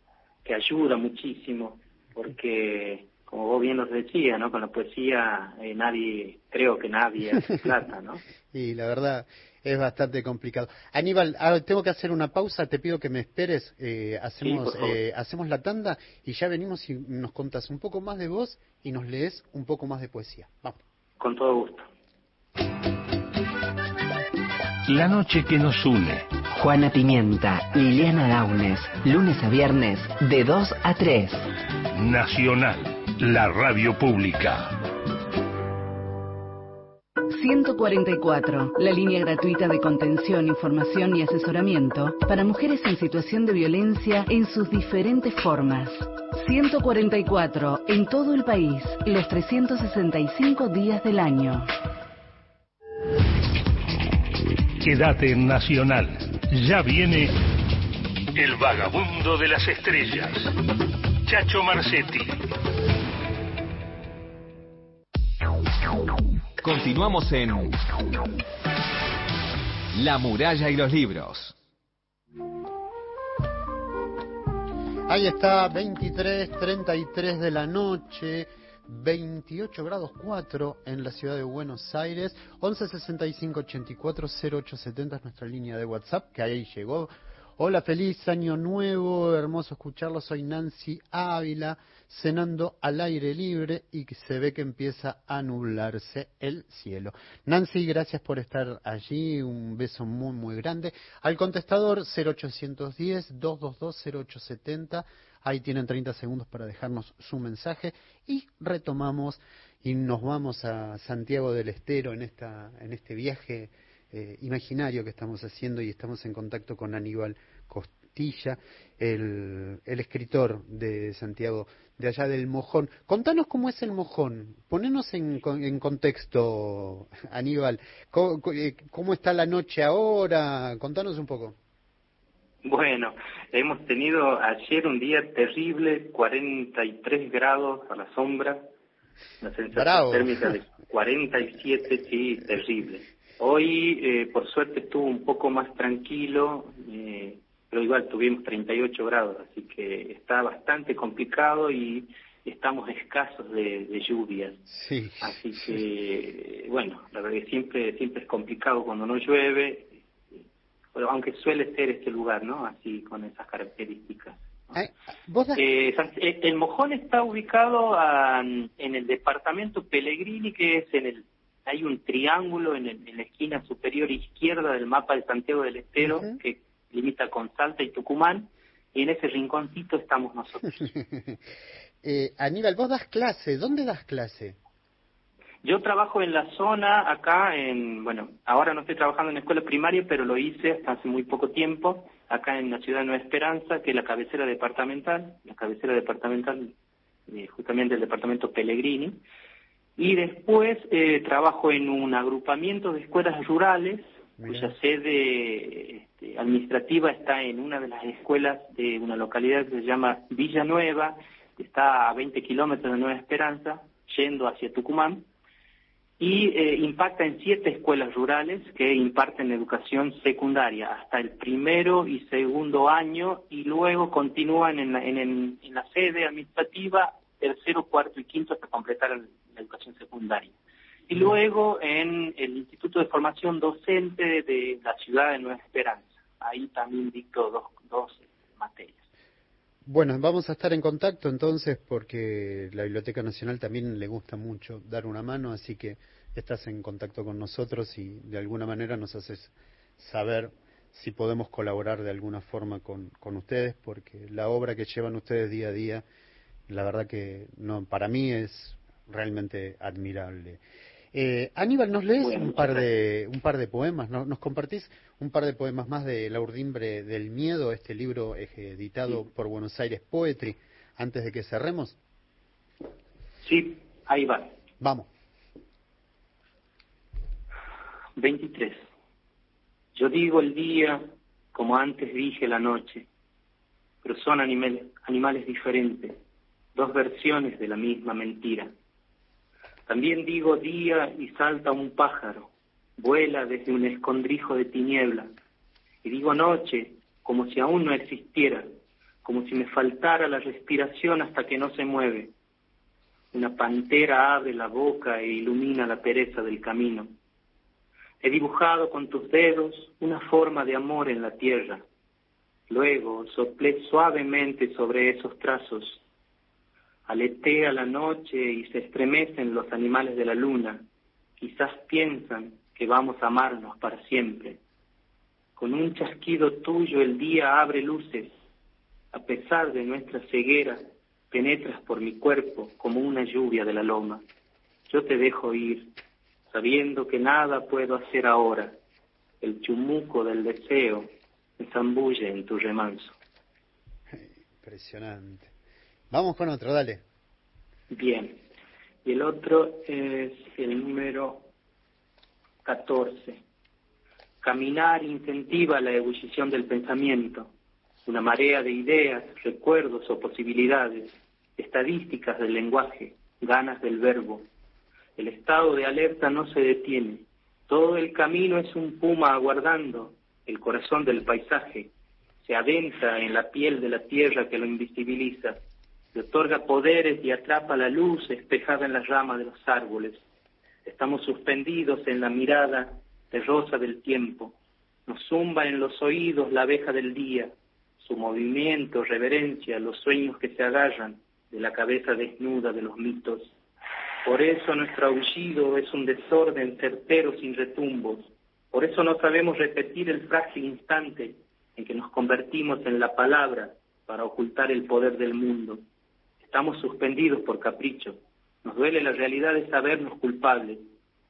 que ayuda muchísimo, porque como vos bien nos decía, ¿no? Con la poesía eh, nadie, creo que nadie hace plata, ¿no? y la verdad, es bastante complicado. Aníbal, ah, tengo que hacer una pausa, te pido que me esperes, eh, hacemos, eh, hacemos la tanda y ya venimos y nos contas un poco más de vos y nos lees un poco más de poesía. Vamos. Con todo gusto. La noche que nos une. Juana Pimienta, Liliana Daunes, lunes a viernes, de 2 a 3. Nacional, la radio pública. 144, la línea gratuita de contención, información y asesoramiento para mujeres en situación de violencia en sus diferentes formas. 144, en todo el país, los 365 días del año. Quédate en Nacional. Ya viene El Vagabundo de las Estrellas. Chacho Marcetti. Continuamos en La muralla y los libros. Ahí está, 23, 33 de la noche, 28 grados 4 en la ciudad de Buenos Aires, 11 65 84 0870 es nuestra línea de WhatsApp, que ahí llegó Hola, feliz año nuevo, hermoso escucharlo. Soy Nancy Ávila, cenando al aire libre y se ve que empieza a nublarse el cielo. Nancy, gracias por estar allí, un beso muy, muy grande. Al contestador 0810-222-0870, ahí tienen 30 segundos para dejarnos su mensaje y retomamos y nos vamos a Santiago del Estero en, esta, en este viaje eh, imaginario que estamos haciendo y estamos en contacto con Aníbal Costilla, el, escritor de Santiago, de allá del Mojón. Contanos cómo es el Mojón, ponenos en, en contexto, Aníbal, eh, ¿Cómo, está la noche ahora? Contanos un poco. Bueno, hemos tenido ayer un día terrible, 43 grados a la sombra, la sensación térmica de 47, sí, terrible. Hoy, eh, por suerte, estuvo un poco más tranquilo, eh, pero igual tuvimos 38 grados, así que está bastante complicado y estamos escasos de, lluvias. Sí. Así que, bueno, la verdad que siempre, siempre es complicado cuando no llueve, pero aunque suele ser este lugar, ¿no? Así, con esas características. Eh, el Mojón está ubicado en el departamento Pellegrini, que es en el hay un triángulo en, la esquina superior izquierda del mapa de Santiago del Estero que limita con Salta y Tucumán, y en ese rinconcito estamos nosotros. eh, Aníbal, vos das clase, ¿dónde das clase? Yo trabajo en la zona acá, en, bueno, ahora no estoy trabajando en escuela primaria, pero lo hice hasta hace muy poco tiempo, acá en la ciudad de Nueva Esperanza, que es la cabecera departamental, la cabecera departamental justamente del departamento Pellegrini. Y después eh, trabajo en un agrupamiento de escuelas rurales, cuya sede este, administrativa está en una de las escuelas de una localidad que se llama Villanueva, que está a 20 kilómetros de Nueva Esperanza, yendo hacia Tucumán y eh, impacta en siete escuelas rurales que imparten educación secundaria hasta el primero y segundo año y luego continúan en la, en, la sede administrativa tercero, cuarto y quinto hasta completar la educación secundaria. Y luego en el Instituto de Formación Docente de la ciudad de Nueva Esperanza. Ahí también dicto dos, dos materias. Bueno, vamos a estar en contacto entonces porque la Biblioteca Nacional también le gusta mucho dar una mano, así que estás en contacto con nosotros y de alguna manera nos haces saber si podemos colaborar de alguna forma con, con ustedes, porque la obra que llevan ustedes día a día, la verdad que no, para mí es realmente admirable. Eh, Aníbal, ¿nos lees un par de un par de poemas? ¿Nos, compartís un par de poemas más de La Urdimbre del Miedo, este libro editado por Buenos Aires Poetry, antes de que cerremos? Sí, ahí va. Vamos. 23. Yo digo el día como antes dije la noche, pero son animales, animales diferentes, dos versiones de la misma mentira. También digo día y salta un pájaro, vuela desde un escondrijo de tiniebla. Y digo noche como si aún no existiera, como si me faltara la respiración hasta que no se mueve. Una pantera abre la boca e ilumina la pereza del camino. He dibujado con tus dedos una forma de amor en la tierra. Luego soplé suavemente sobre esos trazos Aletea la noche y se estremecen los animales de la luna. Quizás piensan que vamos a amarnos para siempre. Con un chasquido tuyo el día abre luces. A pesar de nuestra ceguera, penetras por mi cuerpo como una lluvia de la loma. Yo te dejo ir, sabiendo que nada puedo hacer ahora. El chumuco del deseo me zambulle en tu remanso. Impresionante. Vamos con otro, dale. Bien. Y el otro es el número 14. Caminar incentiva la ebullición del pensamiento, una marea de ideas, recuerdos o posibilidades, estadísticas del lenguaje, ganas del verbo. El estado de alerta no se detiene. Todo el camino es un puma aguardando el corazón del paisaje. Se adentra en la piel de la tierra que lo invisibiliza le otorga poderes y atrapa la luz espejada en las ramas de los árboles. Estamos suspendidos en la mirada de rosa del tiempo. Nos zumba en los oídos la abeja del día, su movimiento, reverencia, los sueños que se agarran de la cabeza desnuda de los mitos. Por eso nuestro aullido es un desorden certero sin retumbos. Por eso no sabemos repetir el frágil instante en que nos convertimos en la palabra para ocultar el poder del mundo. Estamos suspendidos por capricho. Nos duele la realidad de sabernos culpables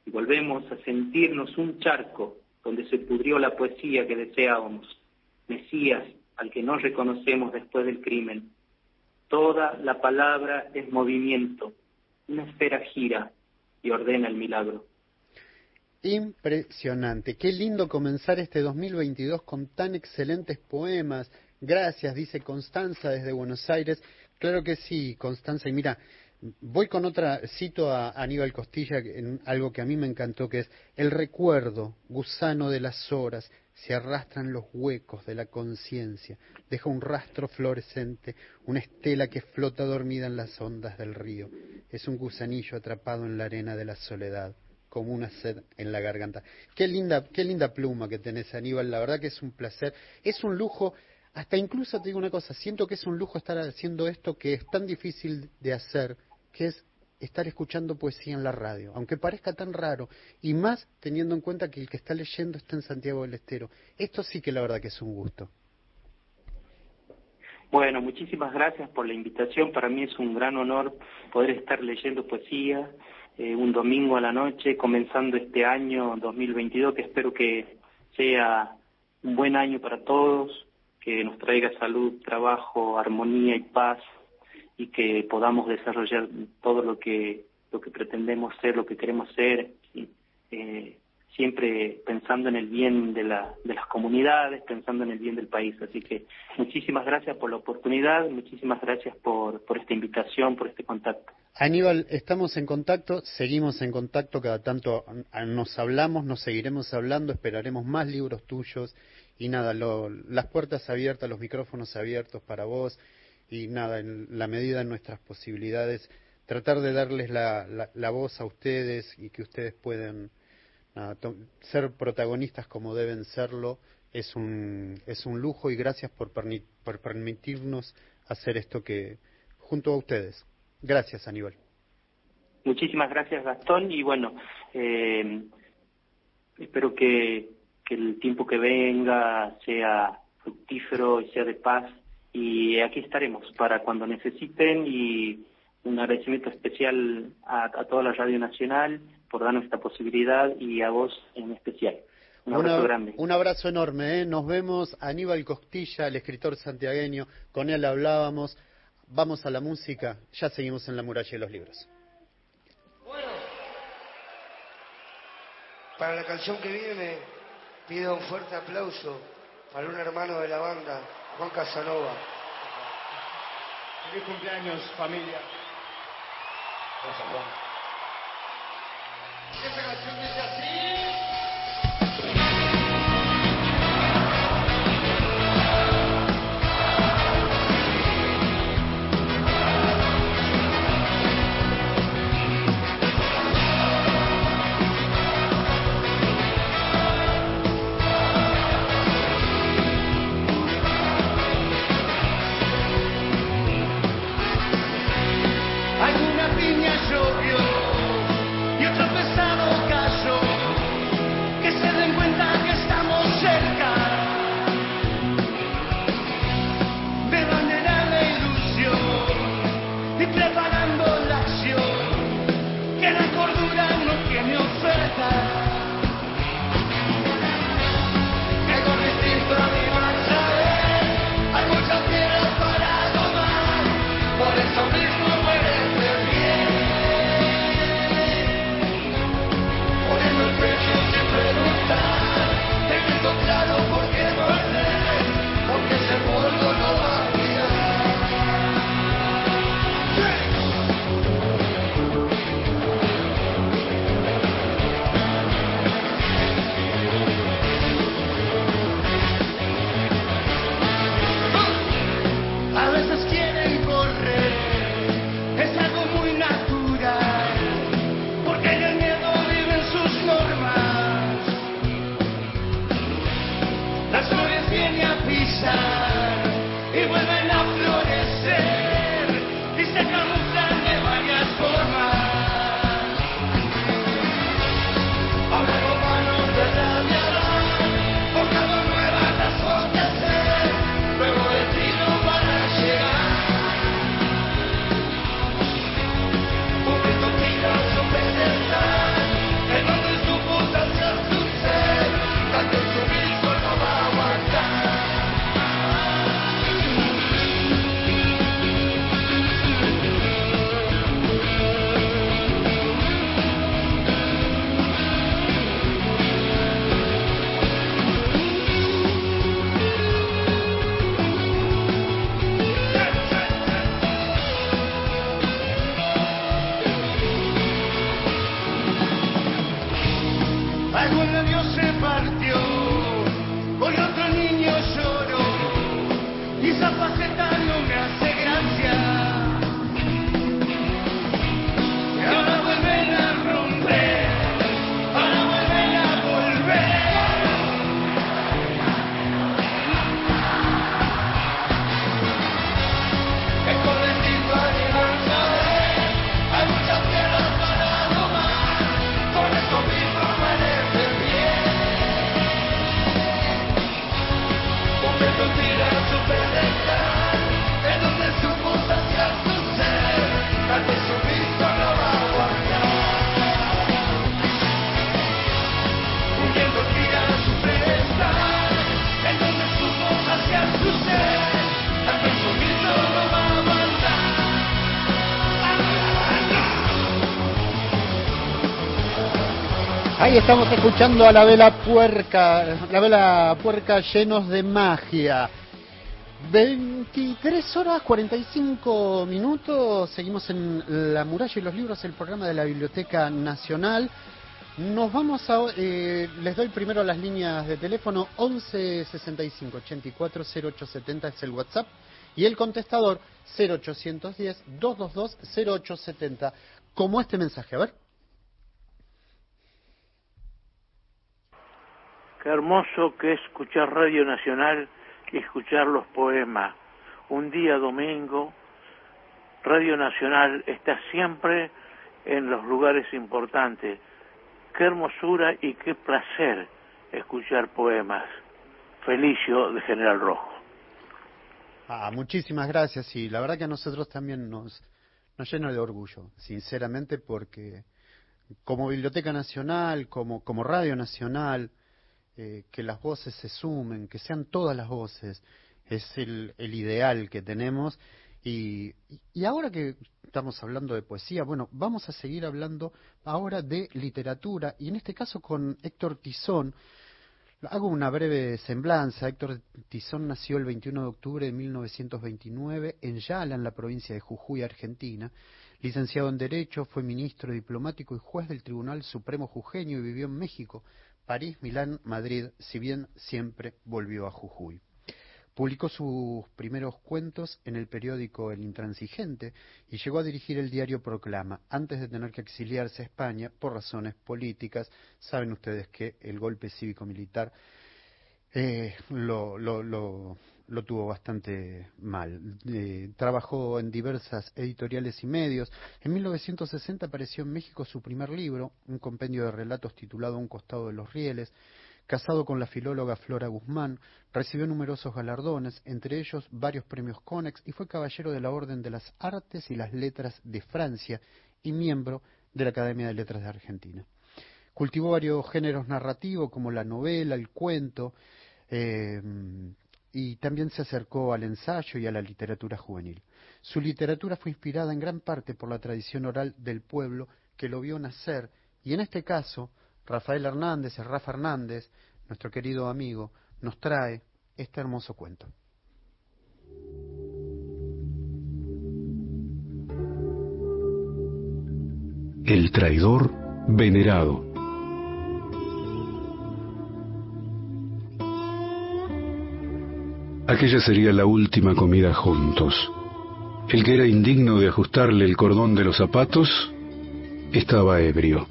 y volvemos a sentirnos un charco donde se pudrió la poesía que deseábamos. Mesías al que no reconocemos después del crimen. Toda la palabra es movimiento. Una esfera gira y ordena el milagro. Impresionante. Qué lindo comenzar este 2022 con tan excelentes poemas. Gracias, dice Constanza desde Buenos Aires. Claro que sí, Constanza. Y mira, voy con otra, cito a Aníbal Costilla en algo que a mí me encantó, que es el recuerdo, gusano de las horas, se arrastran los huecos de la conciencia, deja un rastro fluorescente, una estela que flota dormida en las ondas del río. Es un gusanillo atrapado en la arena de la soledad, como una sed en la garganta. Qué linda, qué linda pluma que tenés, Aníbal. La verdad que es un placer. Es un lujo hasta incluso te digo una cosa, siento que es un lujo estar haciendo esto que es tan difícil de hacer, que es estar escuchando poesía en la radio, aunque parezca tan raro, y más teniendo en cuenta que el que está leyendo está en Santiago del Estero. Esto sí que la verdad que es un gusto. Bueno, muchísimas gracias por la invitación. Para mí es un gran honor poder estar leyendo poesía eh, un domingo a la noche, comenzando este año 2022, que espero que sea un buen año para todos, que nos traiga salud, trabajo, armonía y paz y que podamos desarrollar todo lo que lo que pretendemos ser, lo que queremos ser, eh, siempre pensando en el bien de, la, de las comunidades, pensando en el bien del país. Así que muchísimas gracias por la oportunidad, muchísimas gracias por, por esta invitación, por este contacto. Aníbal, estamos en contacto, seguimos en contacto, cada tanto nos hablamos, nos seguiremos hablando, esperaremos más libros tuyos y nada, las puertas abiertas, los micrófonos abiertos para vos y nada, en la medida de nuestras posibilidades, tratar de darles la, la, voz a ustedes y que ustedes puedan ser protagonistas como deben serlo es un, es un lujo y gracias por, por permitirnos hacer esto que junto a ustedes. Gracias, Aníbal. Muchísimas gracias, Gastón, y bueno, eh, espero que, que el tiempo que venga sea fructífero y sea de paz y aquí estaremos para cuando necesiten y un agradecimiento especial a, toda la Radio Nacional por darnos esta posibilidad y a vos en especial. Un abrazo grande. Un abrazo enorme. ¿eh? Nos vemos. Aníbal Costilla, el escritor santiagueño, con él hablábamos. Vamos a la música. Ya seguimos en la muralla de los libros. Bueno, para la canción que viene, pido un fuerte aplauso para un hermano de la banda, Juan Casanova. Feliz cumpleaños, familia. Gracias, Juan. Esta canción dice así. Ahí estamos escuchando a la vela puerca, la vela puerca llenos de magia. 23 horas 45 minutos, seguimos en La Muralla y los Libros, el programa de la Biblioteca Nacional. Nos vamos a, eh, les doy primero las líneas de teléfono 11 65 84 0870 es el WhatsApp y el contestador 0810 222 0870. Como este mensaje, a ver. Qué hermoso que es escuchar Radio Nacional y escuchar los poemas. Un día domingo, Radio Nacional está siempre en los lugares importantes. Qué hermosura y qué placer escuchar poemas. Felicio de General Rojo. Ah, muchísimas gracias y la verdad que a nosotros también nos, nos llena de orgullo, sinceramente, porque como Biblioteca Nacional, como, como Radio Nacional, eh, que las voces se sumen, que sean todas las voces, es el, el ideal que tenemos. Y, y, ahora que estamos hablando de poesía, bueno, vamos a seguir hablando ahora de literatura, y en este caso con Héctor Tizón. Hago una breve semblanza. Héctor Tizón nació el 21 de octubre de 1929 en Yala, en la provincia de Jujuy, Argentina. Licenciado en Derecho, fue ministro diplomático y juez del Tribunal Supremo Jujeño y vivió en México París, Milán, Madrid, si bien siempre volvió a Jujuy. Publicó sus primeros cuentos en el periódico El Intransigente y llegó a dirigir el diario Proclama, antes de tener que exiliarse a España por razones políticas. Saben ustedes que el golpe cívico-militar eh, lo, lo, lo, lo tuvo bastante mal. Eh, trabajó en diversas editoriales y medios. En 1960 apareció en México su primer libro, un compendio de relatos titulado Un costado de los rieles. Casado con la filóloga Flora Guzmán, recibió numerosos galardones, entre ellos varios premios Conex, y fue caballero de la Orden de las Artes y las Letras de Francia y miembro de la Academia de Letras de Argentina. Cultivó varios géneros narrativos como la novela, el cuento, eh, y también se acercó al ensayo y a la literatura juvenil. Su literatura fue inspirada en gran parte por la tradición oral del pueblo que lo vio nacer y en este caso Rafael Hernández, Rafa Hernández, nuestro querido amigo, nos trae este hermoso cuento. El traidor venerado. Aquella sería la última comida juntos. El que era indigno de ajustarle el cordón de los zapatos estaba ebrio.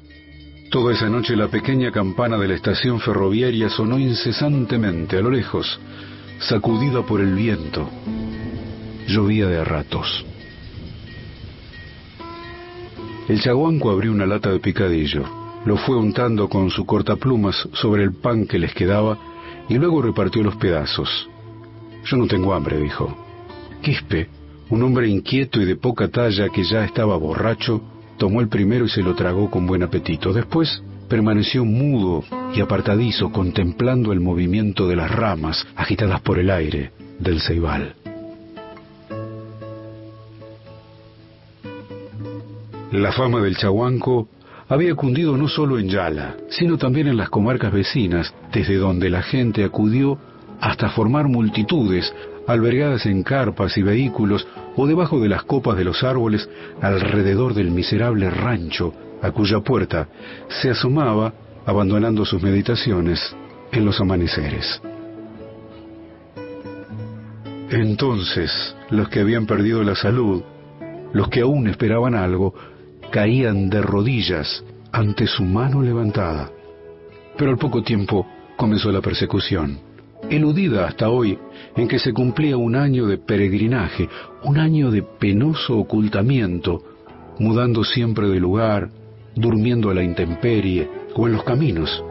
Toda esa noche la pequeña campana de la estación ferroviaria sonó incesantemente a lo lejos, sacudida por el viento. Llovía de ratos. El chaguanco abrió una lata de picadillo, lo fue untando con su cortaplumas sobre el pan que les quedaba y luego repartió los pedazos. Yo no tengo hambre, dijo. Quispe, un hombre inquieto y de poca talla que ya estaba borracho, tomó el primero y se lo tragó con buen apetito. Después permaneció mudo y apartadizo contemplando el movimiento de las ramas agitadas por el aire del ceibal. La fama del chahuanco había cundido no solo en Yala, sino también en las comarcas vecinas, desde donde la gente acudió hasta formar multitudes albergadas en carpas y vehículos o debajo de las copas de los árboles alrededor del miserable rancho a cuya puerta se asomaba, abandonando sus meditaciones, en los amaneceres. Entonces, los que habían perdido la salud, los que aún esperaban algo, caían de rodillas ante su mano levantada. Pero al poco tiempo comenzó la persecución eludida hasta hoy, en que se cumplía un año de peregrinaje, un año de penoso ocultamiento, mudando siempre de lugar, durmiendo a la intemperie o en los caminos,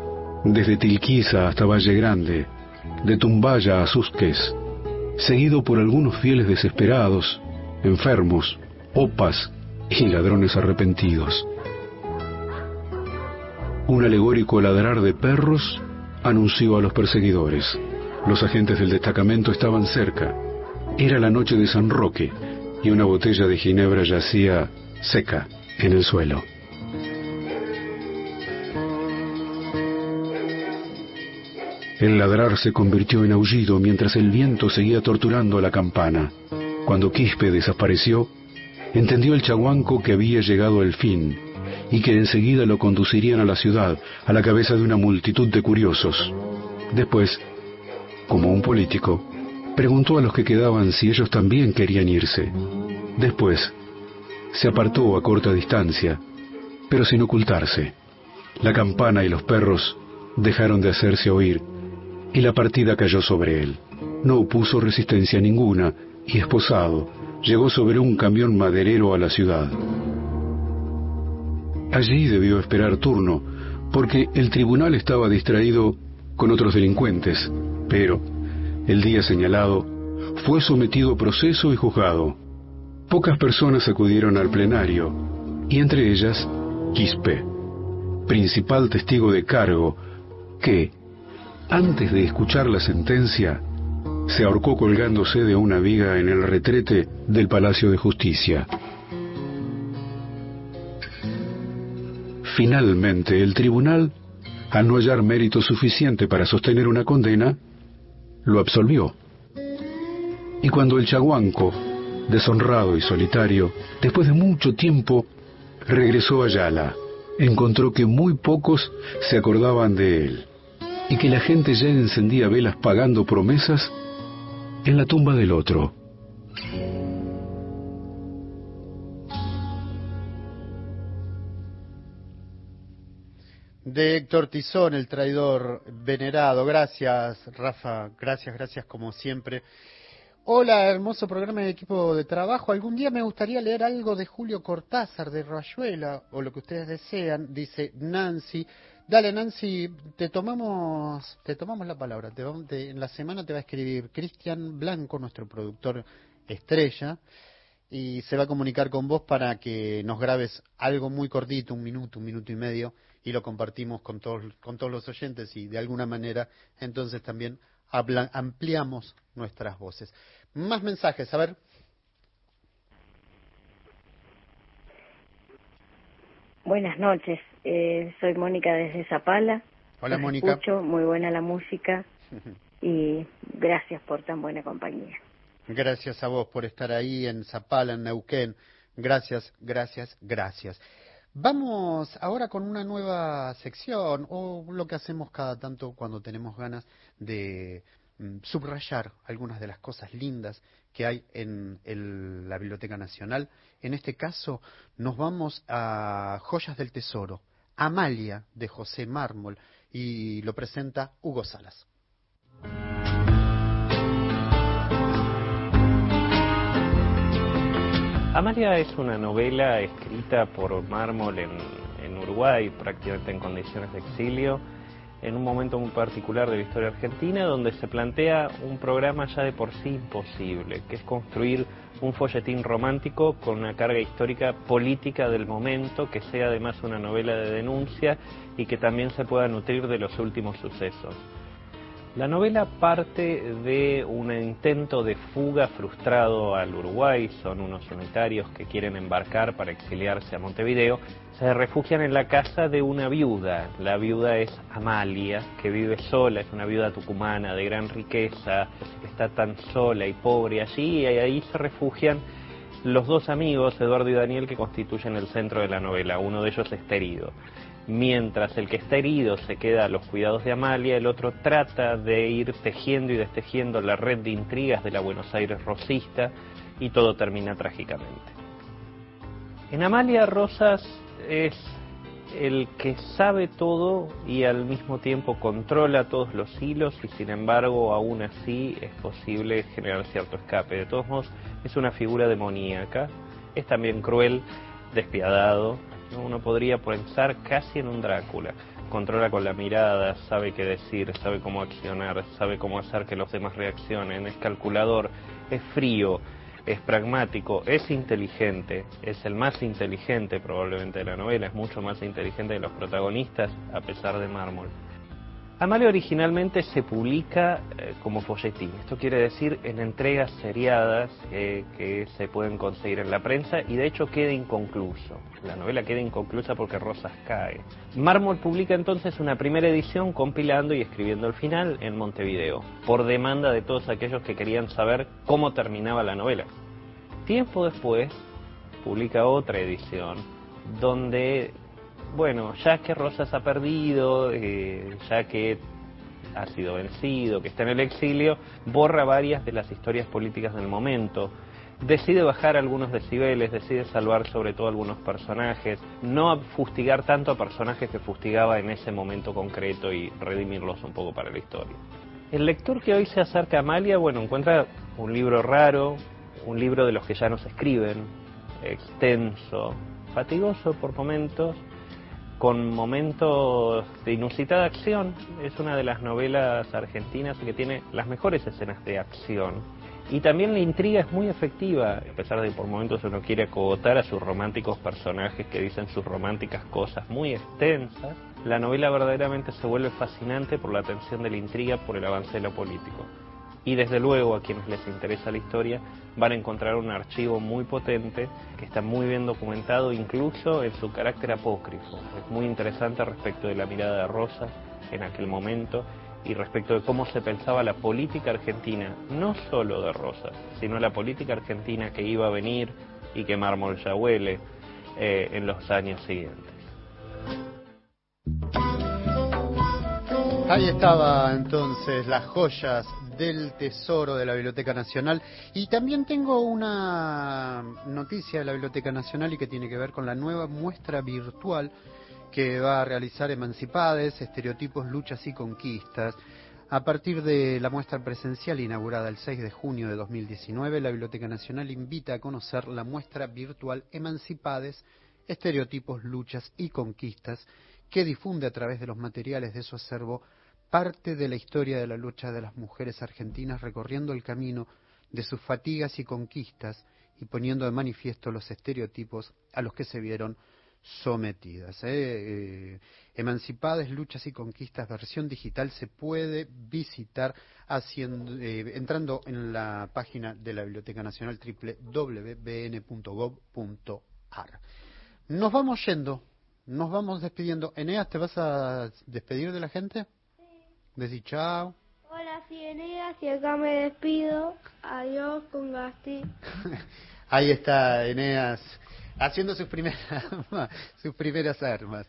desde Tilquiza hasta Valle Grande, de Tumbaya a Susques, seguido por algunos fieles desesperados, enfermos, opas y ladrones arrepentidos. Un alegórico ladrar de perros anunció a los perseguidores. Los agentes del destacamento estaban cerca. Era la noche de San Roque y una botella de ginebra yacía seca en el suelo. El ladrar se convirtió en aullido mientras el viento seguía torturando la campana. Cuando Quispe desapareció, entendió el chaguanco que había llegado el fin y que enseguida lo conducirían a la ciudad, a la cabeza de una multitud de curiosos. Después, como un político, preguntó a los que quedaban si ellos también querían irse. Después, se apartó a corta distancia, pero sin ocultarse. La campana y los perros dejaron de hacerse oír y la partida cayó sobre él. No opuso resistencia ninguna y esposado, llegó sobre un camión maderero a la ciudad. Allí debió esperar turno, porque el tribunal estaba distraído con otros delincuentes, pero el día señalado fue sometido a proceso y juzgado. Pocas personas acudieron al plenario, y entre ellas Quispe, principal testigo de cargo, que, antes de escuchar la sentencia, se ahorcó colgándose de una viga en el retrete del Palacio de Justicia. Finalmente, el tribunal, al no hallar mérito suficiente para sostener una condena, lo absolvió. Y cuando el chaguanco, deshonrado y solitario, después de mucho tiempo, regresó a Yala, encontró que muy pocos se acordaban de él y que la gente ya encendía velas pagando promesas en la tumba del otro. De Héctor Tizón, el traidor venerado. Gracias, Rafa. Gracias, gracias como siempre. Hola, hermoso programa de equipo de trabajo. Algún día me gustaría leer algo de Julio Cortázar, de Rayuela, o lo que ustedes desean, dice Nancy. Dale, Nancy, te tomamos, te tomamos la palabra. Te, en la semana te va a escribir Cristian Blanco, nuestro productor estrella, y se va a comunicar con vos para que nos grabes algo muy cortito, un minuto, un minuto y medio, y lo compartimos con todos, con todos los oyentes y de alguna manera entonces también ampliamos nuestras voces. Más mensajes, a ver. Buenas noches, eh, soy Mónica desde Zapala. Hola Mónica. Escucho, muy buena la música y gracias por tan buena compañía. Gracias a vos por estar ahí en Zapala, en Neuquén. Gracias, gracias, gracias. Vamos ahora con una nueva sección o lo que hacemos cada tanto cuando tenemos ganas de mm, subrayar algunas de las cosas lindas que hay en la Biblioteca Nacional. En este caso nos vamos a Joyas del Tesoro, Amalia de José Mármol y lo presenta Hugo Salas. Amalia es una novela escrita por Mármol en, Uruguay, prácticamente en condiciones de exilio, en un momento muy particular de la historia argentina, donde se plantea un programa ya de por sí imposible, que es construir un folletín romántico con una carga histórica política del momento, que sea además una novela de denuncia y que también se pueda nutrir de los últimos sucesos. La novela parte de un intento de fuga frustrado al Uruguay, son unos unitarios que quieren embarcar para exiliarse a Montevideo, se refugian en la casa de una viuda, la viuda es Amalia, que vive sola, es una viuda tucumana de gran riqueza, está tan sola y pobre allí, y ahí se refugian los dos amigos, Eduardo y Daniel, que constituyen el centro de la novela, uno de ellos está herido. Mientras el que está herido se queda a los cuidados de Amalia, el otro trata de ir tejiendo y destejiendo la red de intrigas de la Buenos Aires rosista y todo termina trágicamente. En Amalia Rosas es el que sabe todo y al mismo tiempo controla todos los hilos y sin embargo aún así es posible generar cierto escape. De todos modos es una figura demoníaca, es también cruel, despiadado, uno podría pensar casi en un Drácula. Controla con la mirada, sabe qué decir, sabe cómo accionar, sabe cómo hacer que los demás reaccionen, es calculador, es frío, es pragmático, es inteligente, es el más inteligente probablemente de la novela, es mucho más inteligente de los protagonistas a pesar de mármol. Amalia originalmente se publica eh, como folletín, esto quiere decir en entregas seriadas eh, que se pueden conseguir en la prensa y de hecho queda inconcluso. La novela queda inconclusa porque Rosas cae. Mármol publica entonces una primera edición compilando y escribiendo el final en Montevideo, por demanda de todos aquellos que querían saber cómo terminaba la novela. Tiempo después publica otra edición donde bueno, ya que Rosas ha perdido, eh, ya que ha sido vencido, que está en el exilio, borra varias de las historias políticas del momento. Decide bajar algunos decibeles, decide salvar sobre todo algunos personajes, no fustigar tanto a personajes que fustigaba en ese momento concreto y redimirlos un poco para la historia. El lector que hoy se acerca a Amalia, bueno, encuentra un libro raro, un libro de los que ya no se escriben, extenso, fatigoso por momentos, con momentos de inusitada acción. Es una de las novelas argentinas que tiene las mejores escenas de acción. Y también la intriga es muy efectiva, a pesar de que por momentos uno quiere acogotar a sus románticos personajes que dicen sus románticas cosas muy extensas. La novela verdaderamente se vuelve fascinante por la tensión de la intriga, por el avance de lo político y desde luego a quienes les interesa la historia van a encontrar un archivo muy potente que está muy bien documentado incluso en su carácter apócrifo. Es muy interesante respecto de la mirada de Rosas en aquel momento y respecto de cómo se pensaba la política argentina, no solo de Rosas, sino la política argentina que iba a venir y que Mármol ya huele eh, en los años siguientes. Ahí estaba entonces las joyas del Tesoro de la Biblioteca Nacional. Y también tengo una noticia de la Biblioteca Nacional y que tiene que ver con la nueva muestra virtual que va a realizar Emancipades, Estereotipos, Luchas y Conquistas. A partir de la muestra presencial inaugurada el 6 de junio de 2019, la Biblioteca Nacional invita a conocer la muestra virtual Emancipades, Estereotipos, Luchas y Conquistas, que difunde a través de los materiales de su acervo parte de la historia de la lucha de las mujeres argentinas recorriendo el camino de sus fatigas y conquistas y poniendo de manifiesto los estereotipos a los que se vieron sometidas. ¿eh? Eh, Emancipadas, Luchas y Conquistas, versión digital, se puede visitar haciendo, eh, entrando en la página de la Biblioteca Nacional www.bn.gov.ar. Nos vamos yendo, nos vamos despidiendo. Eneas, ¿te vas a despedir de la gente? Decí chao. Hola, Eneas, y acá me despido. Adiós con Gasti. Ahí está Eneas haciendo sus primeras, sus primeras armas.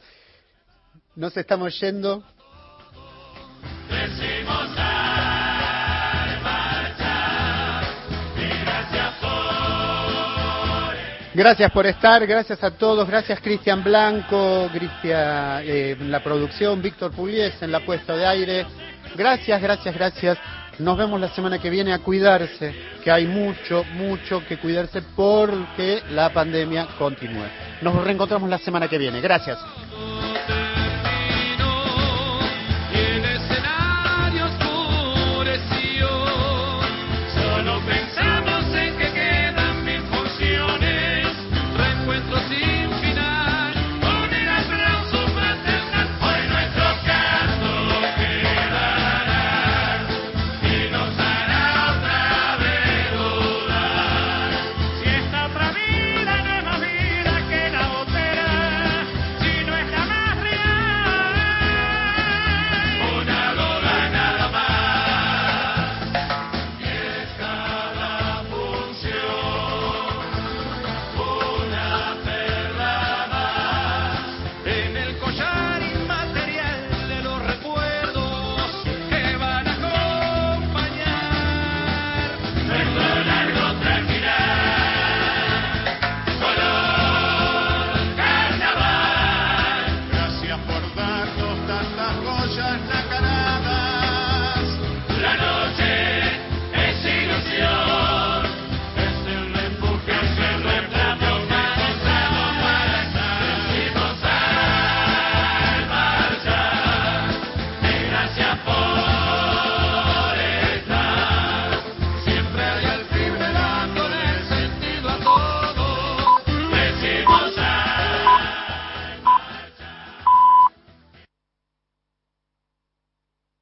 Nos estamos yendo. Gracias por estar, gracias a todos, gracias Cristian Blanco, Cristian eh, en la producción, Víctor Pulies en la puesta de aire. Gracias, gracias, gracias. Nos vemos la semana que viene a cuidarse, que hay mucho, mucho que cuidarse porque la pandemia continúe. Nos reencontramos la semana que viene. Gracias.